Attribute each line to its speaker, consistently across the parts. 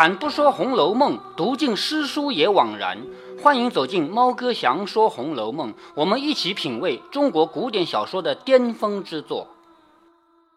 Speaker 1: 开坛不说《红楼梦》，读尽诗书也枉然。欢迎走进猫哥祥说《红楼梦》，我们一起品味中国古典小说的巅峰之作。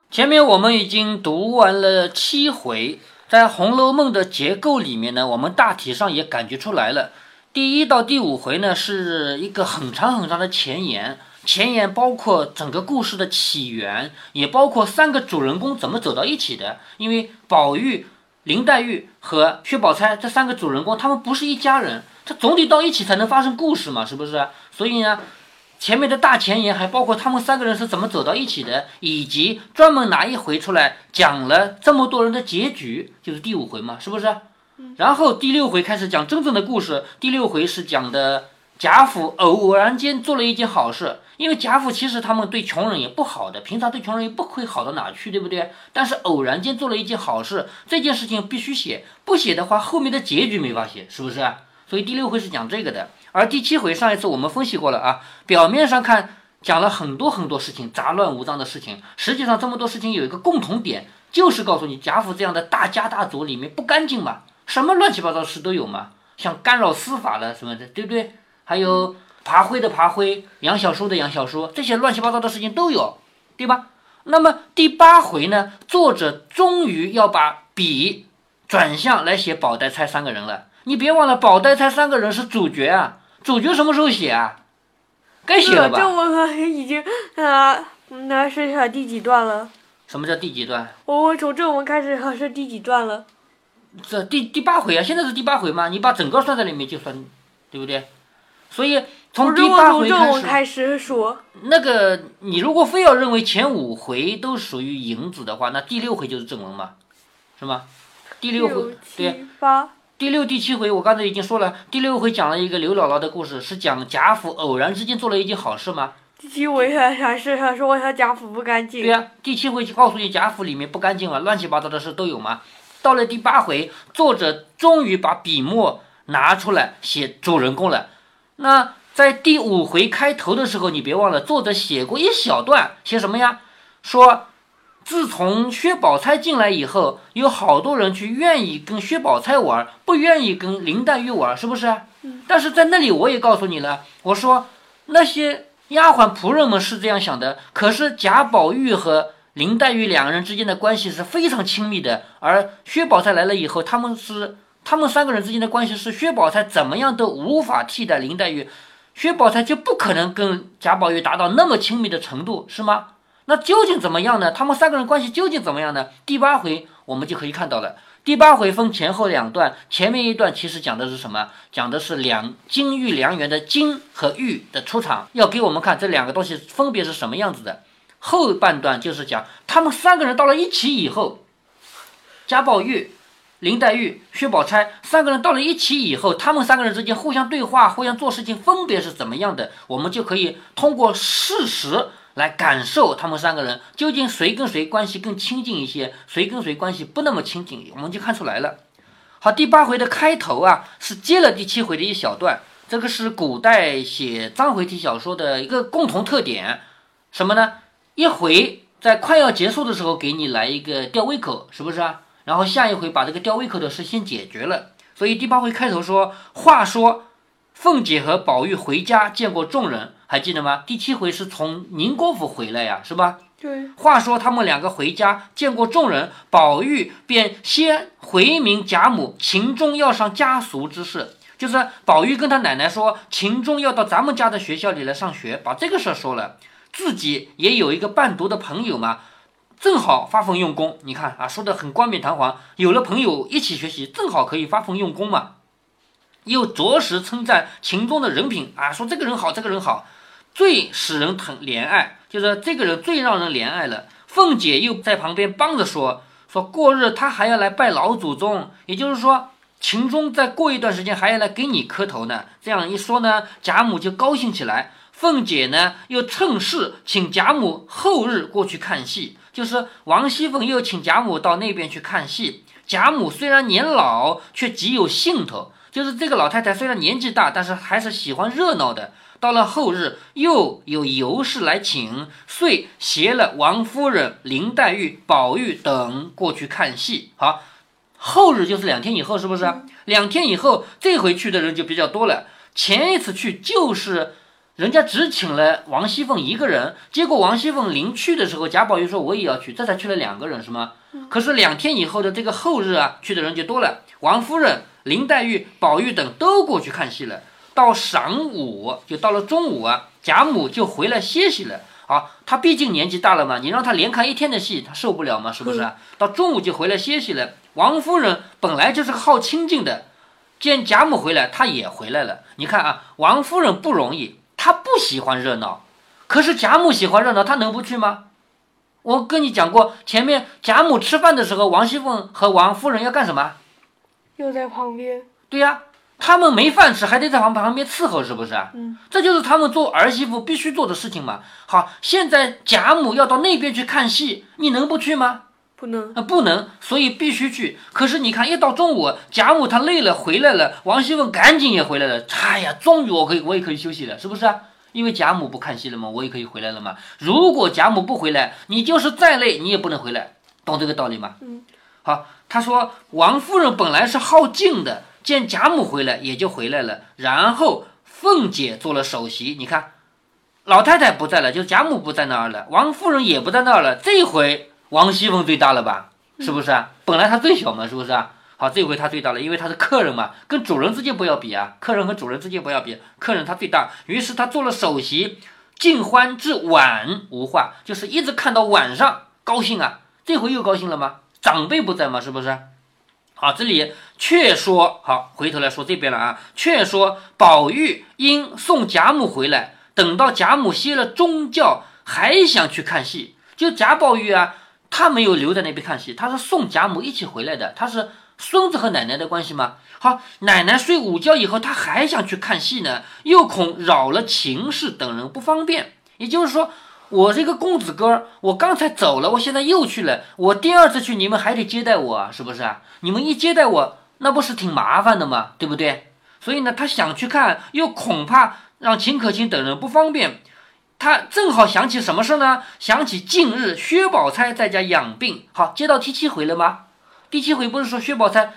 Speaker 1: 前面我们已经读完了七回，在《红楼梦》的结构里面呢，我们大体上也感觉出来了。第一到第五回呢，是一个很长很长的前言，前言包括整个故事的起源，也包括三个主人公怎么走到一起的。因为宝玉。林黛玉和薛宝钗这三个主人公，他们不是一家人，他总得到一起才能发生故事嘛，是不是？所以呢，前面的大前言还包括他们三个人是怎么走到一起的，以及专门拿一回出来讲了这么多人的结局，就是第五回嘛，是不是？然后第六回开始讲真正的故事，第六回是讲的贾府偶然间做了一件好事。因为贾府其实他们对穷人也不好的，平常对穷人也不会好到哪去，对不对？但是偶然间做了一件好事，这件事情必须写，不写的话后面的结局没法写，是不是？所以第六回是讲这个的，而第七回上一次我们分析过了啊，表面上看讲了很多很多事情，杂乱无章的事情，实际上这么多事情有一个共同点，就是告诉你贾府这样的大家大族里面不干净嘛，什么乱七八糟事都有嘛，像干扰司法了什么的，对不对？还有。爬灰的爬灰，养小叔的养小叔，这些乱七八糟的事情都有，对吧？那么第八回呢？作者终于要把笔转向来写宝黛钗三个人了。你别忘了，宝黛钗三个人是主角啊！主角什么时候写啊？该写了吧？
Speaker 2: 这我已经啊，那是第几段了？
Speaker 1: 什么叫第几段？
Speaker 2: 我我从正文开始是第几段了？
Speaker 1: 这第第八回啊！现在是第八回嘛？你把整个算在里面就算，对不对？所以。从第八回
Speaker 2: 开始说，
Speaker 1: 那个你如果非要认为前五回都属于影子的话，那第六回就是正文嘛，是吗？第六回对，第六第七回我刚才已经说了，第六回讲了一个刘姥姥的故事，是讲贾府偶然之间做了一件好事吗？
Speaker 2: 第七回还还是还说他贾府不干净？
Speaker 1: 对呀，第七回就告诉你贾府里面不干净了，乱七八糟的事都有吗。到了第八回，作者终于把笔墨拿出来写主人公了，那。在第五回开头的时候，你别忘了，作者写过一小段，写什么呀？说自从薛宝钗进来以后，有好多人去愿意跟薛宝钗玩，不愿意跟林黛玉玩，是不是？但是在那里我也告诉你了，我说那些丫鬟仆人们是这样想的，可是贾宝玉和林黛玉两个人之间的关系是非常亲密的，而薛宝钗来了以后，他们是他们三个人之间的关系是薛宝钗怎么样都无法替代林黛玉。薛宝钗就不可能跟贾宝玉达到那么亲密的程度，是吗？那究竟怎么样呢？他们三个人关系究竟怎么样呢？第八回我们就可以看到了。第八回分前后两段，前面一段其实讲的是什么？讲的是两金玉良缘的金和玉的出场，要给我们看这两个东西分别是什么样子的。后半段就是讲他们三个人到了一起以后，贾宝玉。林黛玉、薛宝钗三个人到了一起以后，他们三个人之间互相对话、互相做事情，分别是怎么样的？我们就可以通过事实来感受他们三个人究竟谁跟谁关系更亲近一些，谁跟谁关系不那么亲近，我们就看出来了。好，第八回的开头啊，是接了第七回的一小段，这个是古代写章回体小说的一个共同特点，什么呢？一回在快要结束的时候给你来一个吊胃口，是不是啊？然后下一回把这个吊胃口的事先解决了，所以第八回开头说：“话说凤姐和宝玉回家见过众人，还记得吗？第七回是从宁国府回来呀，是吧？
Speaker 2: 对。
Speaker 1: 话说他们两个回家见过众人，宝玉便先回明贾母秦钟要上家塾之事，就是宝玉跟他奶奶说秦钟要到咱们家的学校里来上学，把这个事儿说了，自己也有一个伴读的朋友嘛。”正好发奋用功，你看啊，说的很冠冕堂皇。有了朋友一起学习，正好可以发奋用功嘛。又着实称赞秦钟的人品啊，说这个人好，这个人好，最使人疼怜爱，就是这个人最让人怜爱了。凤姐又在旁边帮着说，说过日他还要来拜老祖宗，也就是说秦钟再过一段时间还要来给你磕头呢。这样一说呢，贾母就高兴起来。凤姐呢又趁势请贾母后日过去看戏。就是王熙凤又请贾母到那边去看戏。贾母虽然年老，却极有兴头。就是这个老太太虽然年纪大，但是还是喜欢热闹的。到了后日，又有尤氏来请，遂携了王夫人、林黛玉、宝玉等过去看戏。好，后日就是两天以后，是不是？两天以后，这回去的人就比较多了。前一次去就是人家只请了王熙凤一个人，结果王熙凤临去的时候，贾宝玉说我也要去，这才去了两个人，是吗？可是两天以后的这个后日啊，去的人就多了，王夫人、林黛玉、宝玉等都过去看戏了。到晌午，就到了中午啊，贾母就回来歇息了。啊，她毕竟年纪大了嘛，你让她连看一天的戏，她受不了嘛，是不是？到中午就回来歇息了。王夫人本来就是个好清静的，见贾母回来，她也回来了。你看啊，王夫人不容易，她不喜欢热闹，可是贾母喜欢热闹，他能不去吗？我跟你讲过，前面贾母吃饭的时候，王熙凤和王夫人要干什么？
Speaker 2: 又在旁边。
Speaker 1: 对呀。他们没饭吃，还得在旁旁边伺候，是不是
Speaker 2: 嗯，
Speaker 1: 这就是他们做儿媳妇必须做的事情嘛。好，现在贾母要到那边去看戏，你能不去吗？
Speaker 2: 不能
Speaker 1: 啊，不能，所以必须去。可是你看，一到中午，贾母她累了回来了，王熙凤赶紧也回来了。哎呀，终于我可以，我也可以休息了，是不是啊？因为贾母不看戏了嘛，我也可以回来了嘛。如果贾母不回来，你就是再累，你也不能回来，懂这个道理吗？
Speaker 2: 嗯。
Speaker 1: 好，他说王夫人本来是好静的。见贾母回来，也就回来了。然后凤姐做了首席，你看，老太太不在了，就贾母不在那儿了，王夫人也不在那儿了。这回王熙凤最大了吧？是不是啊？本来她最小嘛，是不是啊？好，这回她最大了，因为她是客人嘛，跟主人之间不要比啊，客人和主人之间不要比，客人她最大。于是她做了首席，尽欢至晚无话，就是一直看到晚上，高兴啊。这回又高兴了吗？长辈不在嘛，是不是？好，这里却说好，回头来说这边了啊。却说宝玉因送贾母回来，等到贾母歇了中觉，还想去看戏。就贾宝玉啊，他没有留在那边看戏，他是送贾母一起回来的。他是孙子和奶奶的关系吗？好，奶奶睡午觉以后，他还想去看戏呢，又恐扰了秦氏等人不方便，也就是说。我这个公子哥，我刚才走了，我现在又去了。我第二次去，你们还得接待我，是不是啊？你们一接待我，那不是挺麻烦的吗？对不对？所以呢，他想去看，又恐怕让秦可卿等人不方便。他正好想起什么事呢？想起近日薛宝钗在家养病。好，接到第七回了吗？第七回不是说薛宝钗，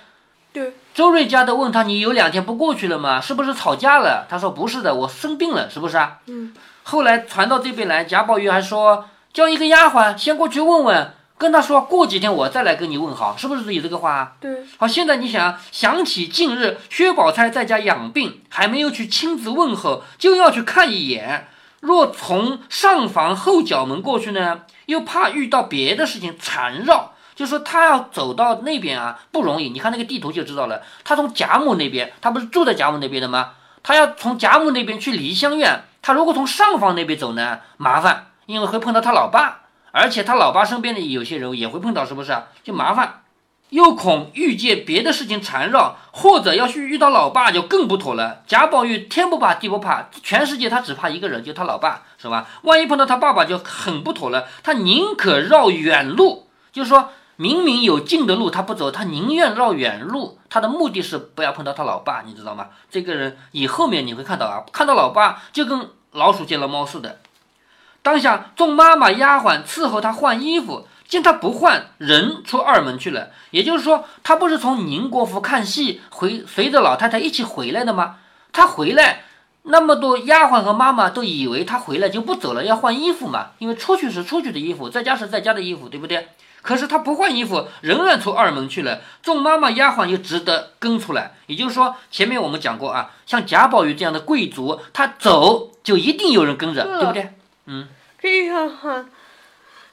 Speaker 2: 对，
Speaker 1: 周瑞家的问他，你有两天不过去了吗？是不是吵架了？他说不是的，我生病了，是不是啊？
Speaker 2: 嗯。
Speaker 1: 后来传到这边来，贾宝玉还说叫一个丫鬟先过去问问，跟他说过几天我再来跟你问好，是不是有这个话？
Speaker 2: 对。
Speaker 1: 好，现在你想想起近日薛宝钗在家养病，还没有去亲自问候，就要去看一眼。若从上房后角门过去呢，又怕遇到别的事情缠绕，就说他要走到那边啊不容易。你看那个地图就知道了，他从贾母那边，他不是住在贾母那边的吗？他要从贾母那边去梨香院。他如果从上房那边走呢，麻烦，因为会碰到他老爸，而且他老爸身边的有些人也会碰到，是不是？就麻烦，又恐遇见别的事情缠绕，或者要去遇到老爸就更不妥了。贾宝玉天不怕地不怕，全世界他只怕一个人，就他老爸，是吧？万一碰到他爸爸就很不妥了。他宁可绕远路，就是说。明明有近的路，他不走，他宁愿绕远路。他的目的是不要碰到他老爸，你知道吗？这个人以后面你会看到啊，看到老爸就跟老鼠见了猫似的。当下众妈妈丫鬟伺候他换衣服，见他不换，人出二门去了。也就是说，他不是从宁国府看戏回，随着老太太一起回来的吗？他回来，那么多丫鬟和妈妈都以为他回来就不走了，要换衣服嘛。因为出去是出去的衣服，在家是在家的衣服，对不对？可是他不换衣服，仍然出二门去了。众妈妈丫鬟又只得跟出来。也就是说，前面我们讲过啊，像贾宝玉这样的贵族，他走就一定有人跟着，对不对？嗯。
Speaker 2: 可以看哈，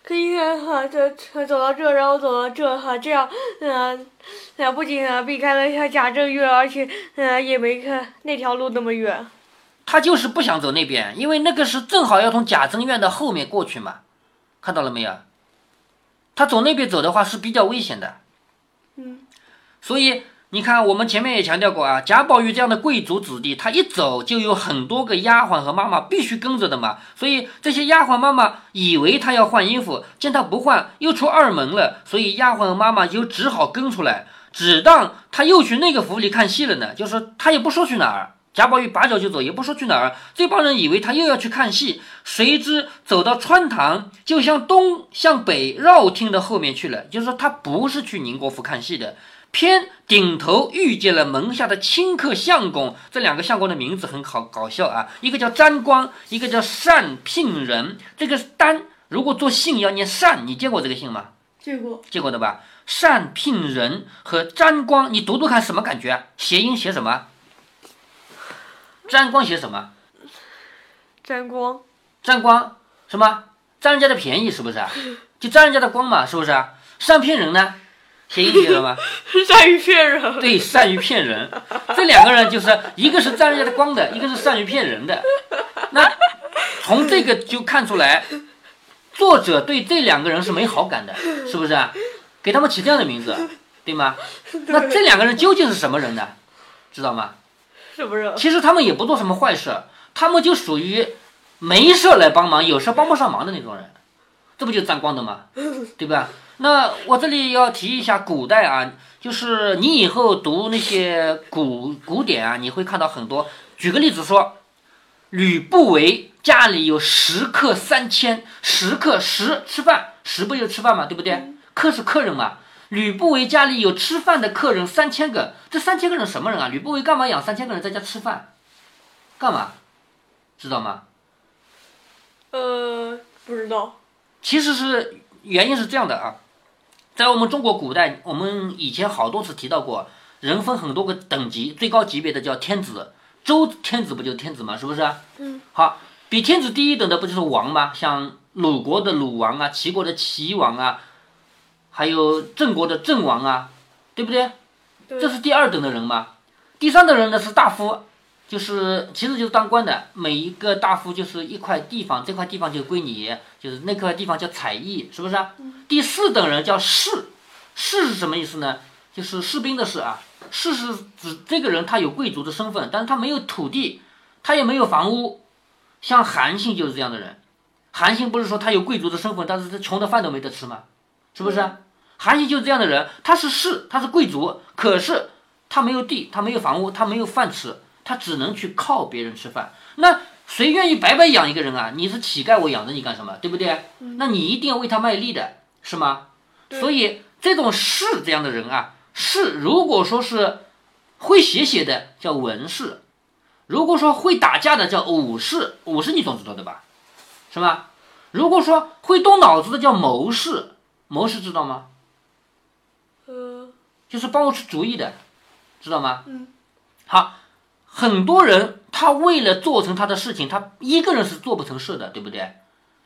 Speaker 2: 可以看哈，这走到这，然后走到这哈，这样，嗯，那不仅啊避开了像贾政院，而且嗯也没看那条路那么远。
Speaker 1: 他就是不想走那边，因为那个是正好要从贾政院的后面过去嘛。看到了没有？他走那边走的话是比较危险的，
Speaker 2: 嗯，
Speaker 1: 所以你看，我们前面也强调过啊，贾宝玉这样的贵族子弟，他一走就有很多个丫鬟和妈妈必须跟着的嘛，所以这些丫鬟妈妈以为他要换衣服，见他不换，又出二门了，所以丫鬟和妈妈就只好跟出来，只当他又去那个府里看戏了呢，就是他也不说去哪儿。贾宝玉拔脚就走，也不说去哪儿。这帮人以为他又要去看戏，谁知走到穿堂，就向东向北绕厅的后面去了。就是说，他不是去宁国府看戏的，偏顶头遇见了门下的清客相公，这两个相公的名字很好搞笑啊，一个叫沾光，一个叫单聘人。这个单如果做姓要念单，你见过这个姓吗？
Speaker 2: 见过，
Speaker 1: 见过的吧？单聘人和沾光，你读读看什么感觉啊？谐音写什么？沾光写什么？
Speaker 2: 沾光，
Speaker 1: 沾光什么？占人家的便宜是不是啊？就占人家的光嘛，是不是啊？善骗人呢？谐音写什么？
Speaker 2: 善于骗人。
Speaker 1: 对，善于骗人。这两个人就是一个是占人家的光的，一个是善于骗人的。那从这个就看出来，作者对这两个人是没好感的，是不是啊？给他们起这样的名字，对吗？那这两个人究竟是什么人呢？知道吗？
Speaker 2: 什么人？
Speaker 1: 其实他们也不做什么坏事，他们就属于没事来帮忙，有事帮不上忙的那种人，这不就沾光的吗？对吧？那我这里要提一下古代啊，就是你以后读那些古古典啊，你会看到很多。举个例子说，吕不韦家里有食客三千，食客食吃饭，食不就吃饭嘛，对不对？客是客人嘛。吕不韦家里有吃饭的客人三千个，这三千个人什么人啊？吕不韦干嘛养三千个人在家吃饭？干嘛？知道吗？
Speaker 2: 呃，不知道。
Speaker 1: 其实是原因是这样的啊，在我们中国古代，我们以前好多次提到过，人分很多个等级，最高级别的叫天子，周天子不就天子吗？是不是？
Speaker 2: 嗯。
Speaker 1: 好，比天子低一等的不就是王吗？像鲁国的鲁王啊，齐国的齐王啊，还有郑国的郑王啊，对不对？
Speaker 2: 对
Speaker 1: 这是第二等的人嘛。第三等人呢是大夫，就是其实就是当官的，每一个大夫就是一块地方，这块地方就归你，就是那块地方叫采邑，是不是啊？第四等人叫士，士是什么意思呢？就是士兵的士啊。士是指这个人他有贵族的身份，但是他没有土地，他也没有房屋。像韩信就是这样的人。韩信不是说他有贵族的身份，但是他穷的饭都没得吃吗？是不是啊？韩信就是这样的人，他是士，他是贵族，可是他没有地，他没有房屋，他没有饭吃，他只能去靠别人吃饭。那谁愿意白白养一个人啊？你是乞丐，我养着你干什么？对不对？那你一定要为他卖力的，是吗？所以这种士这样的人啊，士如果说是会写写的叫文士，如果说会打架的叫武士，武士你总知道的吧？是吧？如果说会动脑子的叫谋士，谋士知道吗？
Speaker 2: 呃，
Speaker 1: 就是帮我出主意的，知道吗？
Speaker 2: 嗯。
Speaker 1: 好，很多人他为了做成他的事情，他一个人是做不成事的，对不对？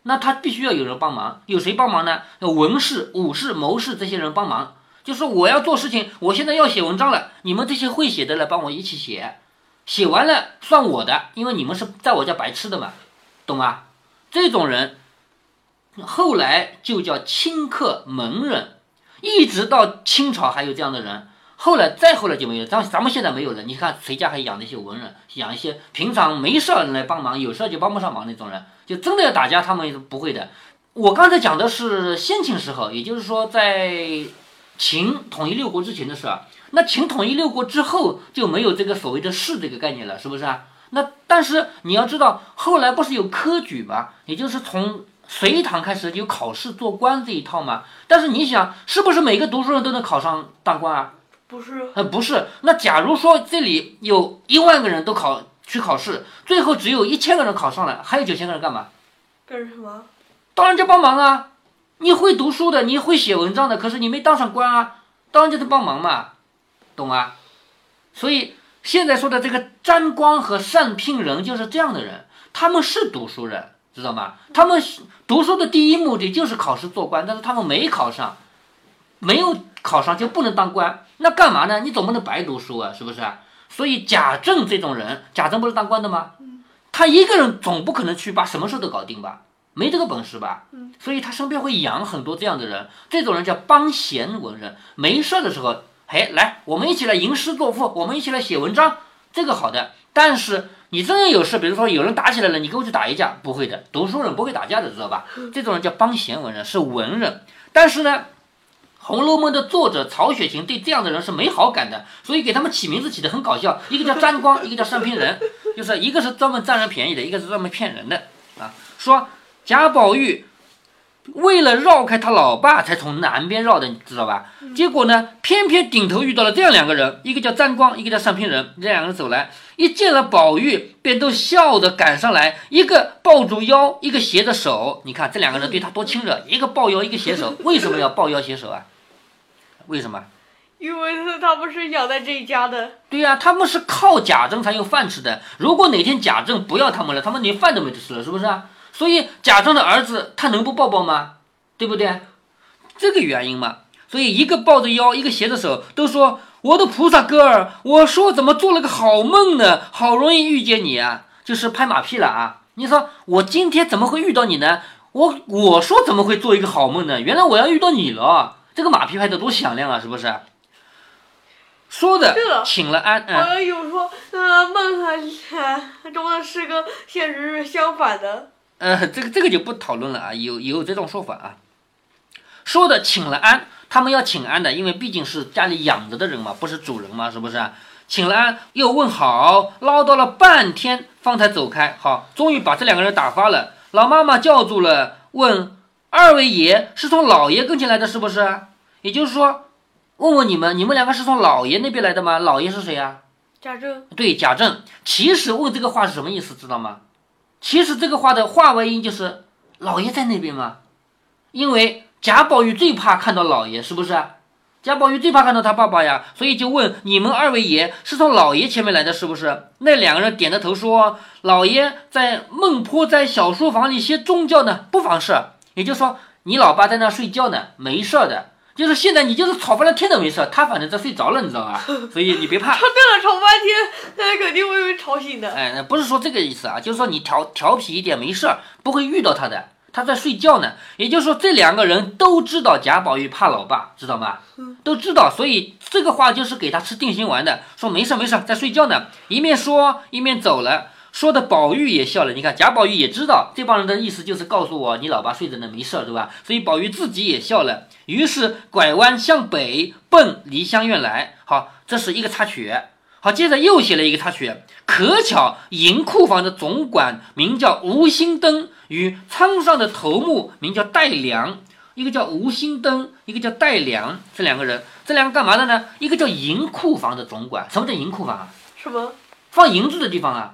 Speaker 1: 那他必须要有人帮忙，有谁帮忙呢？有文士、武士、谋士这些人帮忙。就是我要做事情，我现在要写文章了，你们这些会写的来帮我一起写，写完了算我的，因为你们是在我家白吃的嘛，懂吗？这种人后来就叫清客门人，一直到清朝还有这样的人，后来再后来就没有。咱咱们现在没有了。你看谁家还养那些文人，养一些平常没事儿来帮忙，有事儿就帮不上忙那种人，就真的要打架，他们不会的。我刚才讲的是先秦时候，也就是说在秦统一六国之前的事儿。那秦统一六国之后就没有这个所谓的士这个概念了，是不是啊？那但是你要知道，后来不是有科举吗？也就是从隋唐开始有考试做官这一套吗。但是你想，是不是每个读书人都能考上当官啊？
Speaker 2: 不是，
Speaker 1: 呃，不是。那假如说这里有一万个人都考去考试，最后只有一千个人考上了，还有九千个人干嘛？
Speaker 2: 干什么？
Speaker 1: 当然就帮忙啊！你会读书的，你会写文章的，可是你没当上官啊，当人家的帮忙嘛，懂吗？所以现在说的这个沾光和善聘人就是这样的人，他们是读书人，知道吗？他们读书的第一目的就是考试做官，但是他们没考上，没有考上就不能当官，那干嘛呢？你总不能白读书啊，是不是？所以贾政这种人，贾政不是当官的吗？他一个人总不可能去把什么事都搞定吧？没这个本事吧？所以他身边会养很多这样的人，这种人叫帮闲文人。没事的时候，嘿，来，我们一起来吟诗作赋，我们一起来写文章，这个好的。但是你真有事，比如说有人打起来了，你跟我去打一架，不会的，读书人不会打架的，知道吧？这种人叫帮闲文人，是文人。但是呢，《红楼梦》的作者曹雪芹对这样的人是没好感的，所以给他们起名字起得很搞笑，一个叫沾光，一个叫上骗人，就是一个是专门占人便宜的，一个是专门骗人的啊。说贾宝玉为了绕开他老爸，才从南边绕的，你知道吧？结果呢，偏偏顶头遇到了这样两个人，一个叫沾光，一个叫上平人。这两个人走来，一见了宝玉，便都笑着赶上来，一个抱住腰，一个携着手。你看这两个人对他多亲热，一个抱腰，一个携手。为什么要抱腰携手啊？为什么？
Speaker 2: 因为是他们是养在这一家的，
Speaker 1: 对呀、他们是靠贾政才有饭吃的。如果哪天贾政不要他们了，他们连饭都没得吃了，是不是啊？所以贾政的儿子他能不抱抱吗？对不对？这个原因嘛。所以一个抱着腰，一个携着手，都说我的菩萨哥儿，我说怎么做了个好梦呢？好容易遇见你啊，就是拍马屁了啊！你说我今天怎么会遇到你呢？我我说怎么会做一个好梦呢？原来我要遇到你了，这个马屁拍的多响亮啊，是不是？说的请了安，嗯
Speaker 2: 好像有说，呃，梦和中的是跟现实是相反的。
Speaker 1: 呃，这个这个就不讨论了啊，有有这种说法啊。说的请了安，他们要请安的，因为毕竟是家里养着的人嘛，不是主人嘛，是不是？请了安，又问好，唠叨了半天，方才走开。好，终于把这两个人打发了。老妈妈叫住了，问二位爷是从老爷跟前来的，是不是？也就是说，问问你们，你们两个是从老爷那边来的吗？老爷是谁呀、
Speaker 2: 贾政，
Speaker 1: 对，贾政其实问这个话是什么意思，知道吗？其实这个话的话外音就是老爷在那边嘛，因为贾宝玉最怕看到老爷，是不是？贾宝玉最怕看到他爸爸呀，所以就问你们二位爷是从老爷前面来的，是不是？那两个人点着头说，老爷在孟坡在小书房里歇中觉呢，不妨事。也就是说，你老爸在那睡觉呢，没事儿的。就是现在你就是吵翻了天都没事儿，他反正在睡着了，你知道吧？所以你别怕。
Speaker 2: 他对了吵半天，他肯定会被吵醒的。
Speaker 1: 哎，那不是说这个意思啊，就是说你调调皮一点没事儿，不会遇到他的，他在睡觉呢。也就是说，这两个人都知道贾宝玉怕老爸，知道吗？都知道，所以这个话就是给他吃定心丸的，说没事儿没事儿，在睡觉呢。一面说一面走了，说的宝玉也笑了。你看贾宝玉也知道这帮人的意思就是告诉我你老爸睡着呢，没事儿，对吧？所以宝玉自己也笑了，于是拐弯向北奔梨香院来。好，这是一个插曲。好，接着又写了一个插曲。可巧银库房的总管名叫吴心登，与仓上的头目名叫戴良，一个叫吴心登，一个叫戴良，这两个人，这两个干嘛的呢？一个叫银库房的总管，什么叫银库房啊？
Speaker 2: 什么？
Speaker 1: 放银子的地方啊。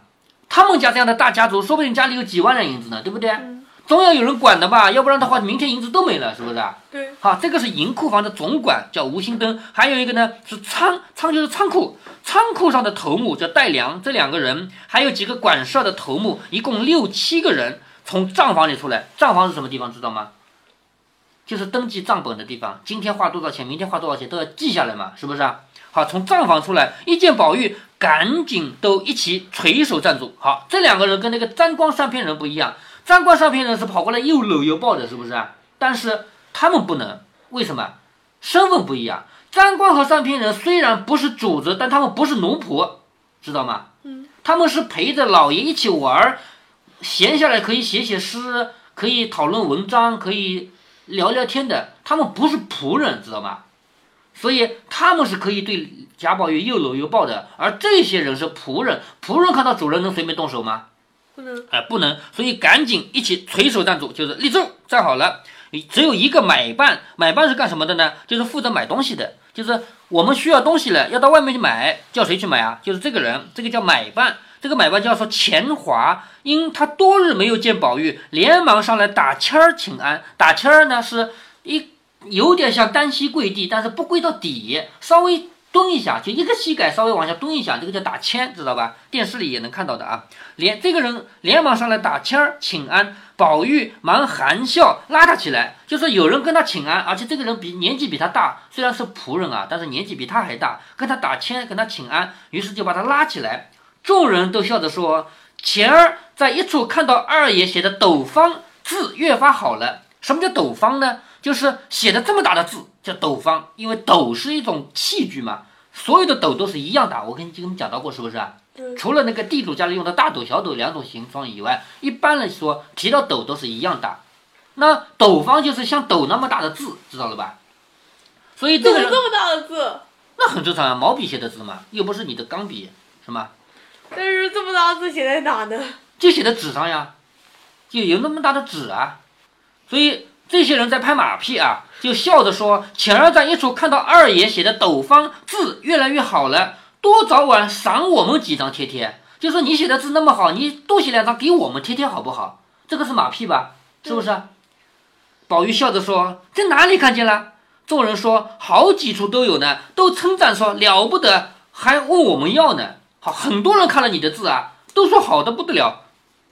Speaker 1: 他们家这样的大家族，说不定家里有几万两银子呢，对不对？
Speaker 2: 嗯
Speaker 1: 总要有人管的吧，要不然的话，明天银子都没了，是不是啊？
Speaker 2: 对，
Speaker 1: 好，这个是银库房的总管，叫吴兴登，还有一个呢是仓仓就是仓库，仓库上的头目叫戴良，这两个人，还有几个管事的头目，一共六七个人从账房里出来。账房是什么地方，知道吗？就是登记账本的地方，今天花多少钱，明天花多少钱都要记下来嘛，是不是啊？好，从账房出来，一见宝玉，赶紧都一起垂手站住。好，这两个人跟那个沾光上片人不一样，沾光上片人是跑过来又搂又抱的，是不是啊？但是他们不能，为什么？身份不一样。沾光和上片人虽然不是主子，但他们不是奴仆，知道吗？
Speaker 2: 嗯，
Speaker 1: 他们是陪着老爷一起玩儿，闲下来可以写写诗，可以讨论文章，可以聊聊天的。他们不是仆人，知道吗？所以他们是可以对贾宝玉又搂又抱的，而这些人是仆人，仆人看到主人能随便动手吗？
Speaker 2: 不能。
Speaker 1: 哎，不能，所以赶紧一起垂手站住，就是立正站好了。只有一个买办，买办是干什么的呢？就是负责买东西的，就是我们需要东西了，要到外面去买，叫谁去买啊？就是这个人，这个叫买办。这个买办叫做钱华，因他多日没有见宝玉，连忙上来打签儿请安。打签儿呢是一有点像单膝跪地，但是不跪到底，稍微蹲一下，就一个膝盖稍微往下蹲一下，这个叫打签，知道吧？电视里也能看到的啊。连这个人连忙上来打签儿请安，宝玉忙含笑拉他起来，就说有人跟他请安，而且这个人比年纪比他大，虽然是仆人啊，但是年纪比他还大，跟他打签跟他请安，于是就把他拉起来。众人都笑着说：“前儿在一处看到二爷写的斗方字越发好了。什么叫斗方呢？就是写的这么大的字叫斗方，因为斗是一种器具嘛，所有的斗都是一样大。我跟你跟你讲到过，是不是除了那个地主家里用的大斗、小斗两种形状以外，一般来说提到斗都是一样大。那斗方就是像斗那么大的字，知道了吧？所以这个
Speaker 2: 这么大的字？
Speaker 1: 那很正常啊，毛笔写的字嘛，又不是你的钢笔，是吗？
Speaker 2: 但是这么大的字写在哪呢？
Speaker 1: 就写在纸上呀，就有那么大的纸啊，所以这些人在拍马屁啊，就笑着说：“前儿在一处看到二爷写的斗方字越来越好了，多早晚赏我们几张贴贴。就说你写的字那么好，你多写两张给我们贴贴好不好？这个是马屁吧？是不是？”宝玉笑着说：“在哪里看见了？”众人说：“好几处都有呢，都称赞说了不得，还问我们要呢。好，很多人看了你的字啊，都说好的不得了。”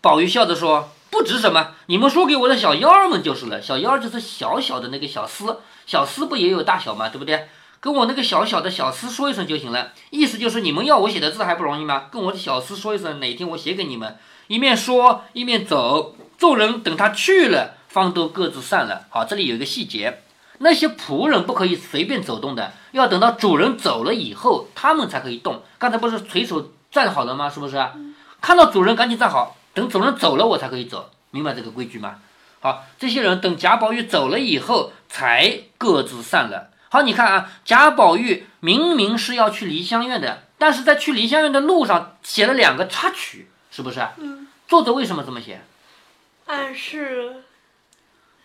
Speaker 1: 宝玉笑着说：“不值什么，你们说给我的小妖儿们就是了。小妖儿就是小小的那个小厮，小厮不也有大小吗？对不对？跟我那个小小的小厮说一声就行了。意思就是你们要我写的字还不容易吗？跟我的小厮说一声，哪天我写给你们。一面说一面走，众人等他去了，方都各自散了。好，这里有一个细节。”那些仆人不可以随便走动的，要等到主人走了以后，他们才可以动。刚才不是垂手站好了吗？是不是？看到主人赶紧站好，等主人走了我才可以走，明白这个规矩吗？好，这些人等贾宝玉走了以后才各自散了。好，你看啊，贾宝玉明明是要去梨香院的，但是在去梨香院的路上写了两个插曲，是不是？
Speaker 2: 嗯。
Speaker 1: 作者为什么这么写？
Speaker 2: 暗示。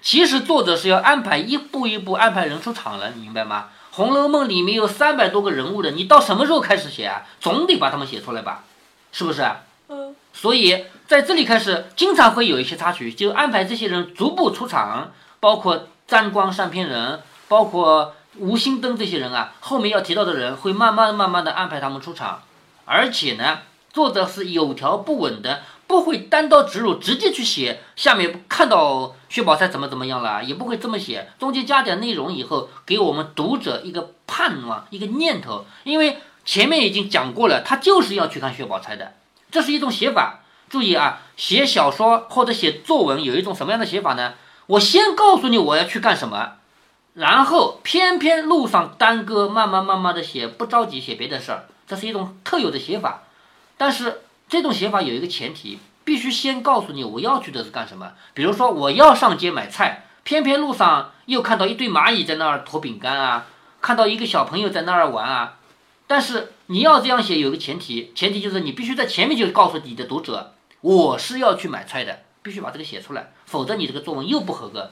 Speaker 1: 其实作者是要安排一步一步安排人出场了，你明白吗？《红楼梦》里面有三百多个人物的，你到什么时候开始写啊？总得把他们写出来吧，是不是？
Speaker 2: 嗯。
Speaker 1: 所以在这里开始，经常会有一些插曲，就安排这些人逐步出场，包括沾光上片人，包括吴心登这些人啊，后面要提到的人会慢慢慢慢的安排他们出场，而且呢，作者是有条不紊的。不会单刀直入，直接去写下面看到薛宝钗怎么怎么样了，也不会这么写，中间加点内容以后，给我们读者一个盼望，一个念头。因为前面已经讲过了，他就是要去看薛宝钗的，这是一种写法。注意啊，写小说或者写作文有一种什么样的写法呢？我先告诉你我要去干什么，然后偏偏路上耽搁，慢慢慢慢的写，不着急写别的事儿，这是一种特有的写法。但是。这种写法有一个前提，必须先告诉你我要去的是干什么。比如说我要上街买菜，偏偏路上又看到一堆蚂蚁在那儿驮饼干啊，看到一个小朋友在那儿玩啊。但是你要这样写有个前提，前提就是你必须在前面就告诉你的读者，我是要去买菜的，必须把这个写出来，否则你这个作文又不合格。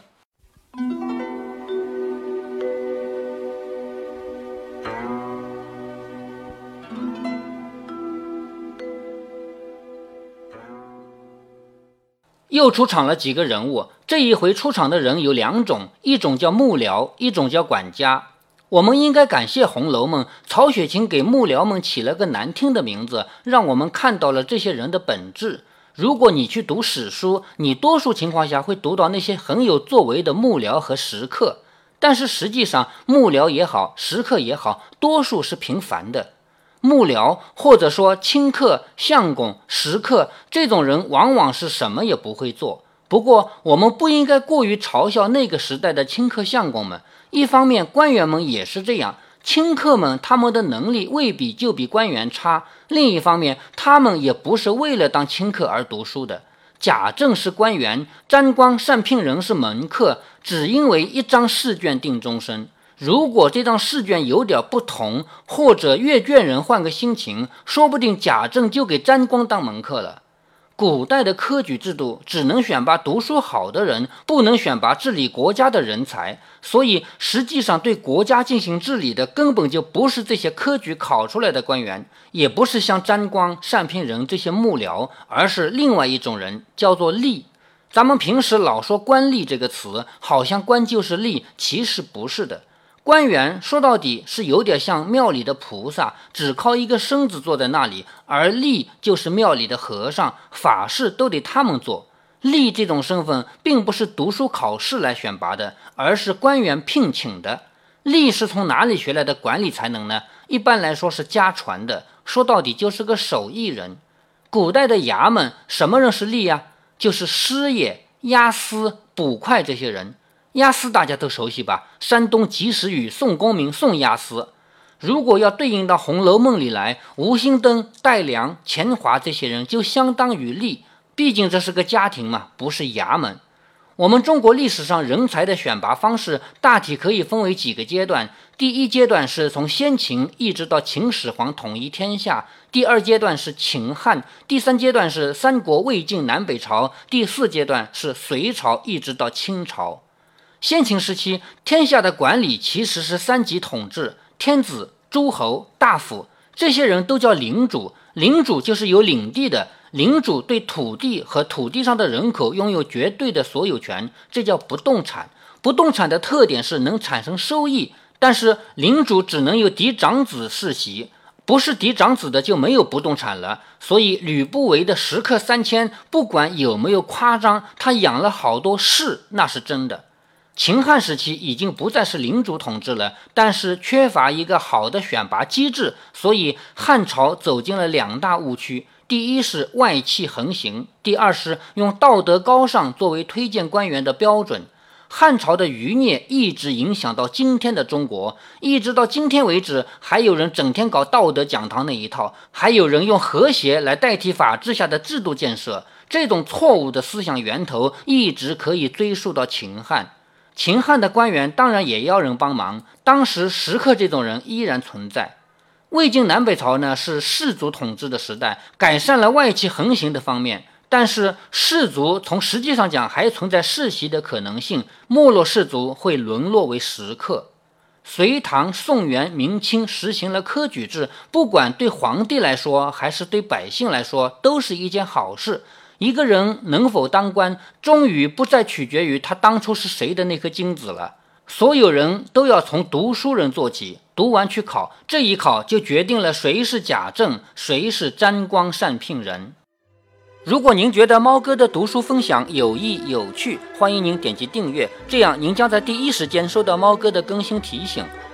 Speaker 1: 又出场了几个人物，这一回出场的人有两种，一种叫幕僚，一种叫管家。我们应该感谢《红楼梦》，曹雪芹给幕僚们起了个难听的名字，让我们看到了这些人的本质。如果你去读史书，你多数情况下会读到那些很有作为的幕僚和食客，但是实际上幕僚也好，食客也好，多数是平凡的。幕僚或者说清客、相公、食客这种人，往往是什么也不会做。不过，我们不应该过于嘲笑那个时代的清客、相公们。一方面，官员们也是这样，清客们他们的能力未必就比官员差；另一方面，他们也不是为了当清客而读书的。贾政是官员，沾光、善聘人是门客，只因为一张试卷定终身。如果这张试卷有点不同，或者阅卷人换个心情，说不定贾政就给沾光当门客了。古代的科举制度只能选拔读书好的人，不能选拔治理国家的人才，所以实际上对国家进行治理的根本就不是这些科举考出来的官员，也不是像沾光、单平人这些幕僚，而是另外一种人，叫做吏。咱们平时老说官吏这个词，好像官就是吏，其实不是的。官员说到底是有点像庙里的菩萨，只靠一个身子坐在那里；而吏就是庙里的和尚，法事都得他们做。吏这种身份并不是读书考试来选拔的，而是官员聘请的。吏是从哪里学来的管理才能呢？一般来说是家传的，说到底就是个手艺人。古代的衙门什么人是吏呀？就是师爷、押司、捕快这些人。押司大家都熟悉吧？山东及时雨宋公明宋押司。如果要对应到《红楼梦》里来，吴心登、戴良、钱华这些人就相当于吏，毕竟这是个家庭嘛，不是衙门。我们中国历史上人才的选拔方式大体可以分为几个阶段：第一阶段是从先秦一直到秦始皇统一天下；第二阶段是秦汉；第三阶段是三国、魏晋南北朝；第四阶段是隋朝一直到清朝。先秦时期，天下的管理其实是三级统治：天子、诸侯、大夫，这些人都叫领主。领主就是有领地的，领主对土地和土地上的人口拥有绝对的所有权，这叫不动产。不动产的特点是能产生收益，但是领主只能有嫡长子世袭，不是嫡长子的就没有不动产了。所以吕不韦的食客三千，不管有没有夸张，他养了好多士，那是真的。秦汉时期已经不再是领主统治了，但是缺乏一个好的选拔机制，所以汉朝走进了两大误区：第一是外戚横行，第二是用道德高尚作为推荐官员的标准。汉朝的余孽一直影响到今天的中国，一直到今天为止，还有人整天搞道德讲堂那一套，还有人用和谐来代替法治下的制度建设。这种错误的思想源头一直可以追溯到秦汉。秦汉的官员当然也要人帮忙，当时食客这种人依然存在。魏晋南北朝呢是士族统治的时代，改善了外戚横行的方面，但是士族从实际上讲还存在世袭的可能性，没落士族会沦落为食客。隋唐宋元明清实行了科举制，不管对皇帝来说还是对百姓来说，都是一件好事。一个人能否当官，终于不再取决于他当初是谁的那颗精子了。所有人都要从读书人做起，读完去考，这一考就决定了谁是贾政，谁是沾光善聘人。如果您觉得猫哥的读书分享有益有趣，欢迎您点击订阅，这样您将在第一时间收到猫哥的更新提醒。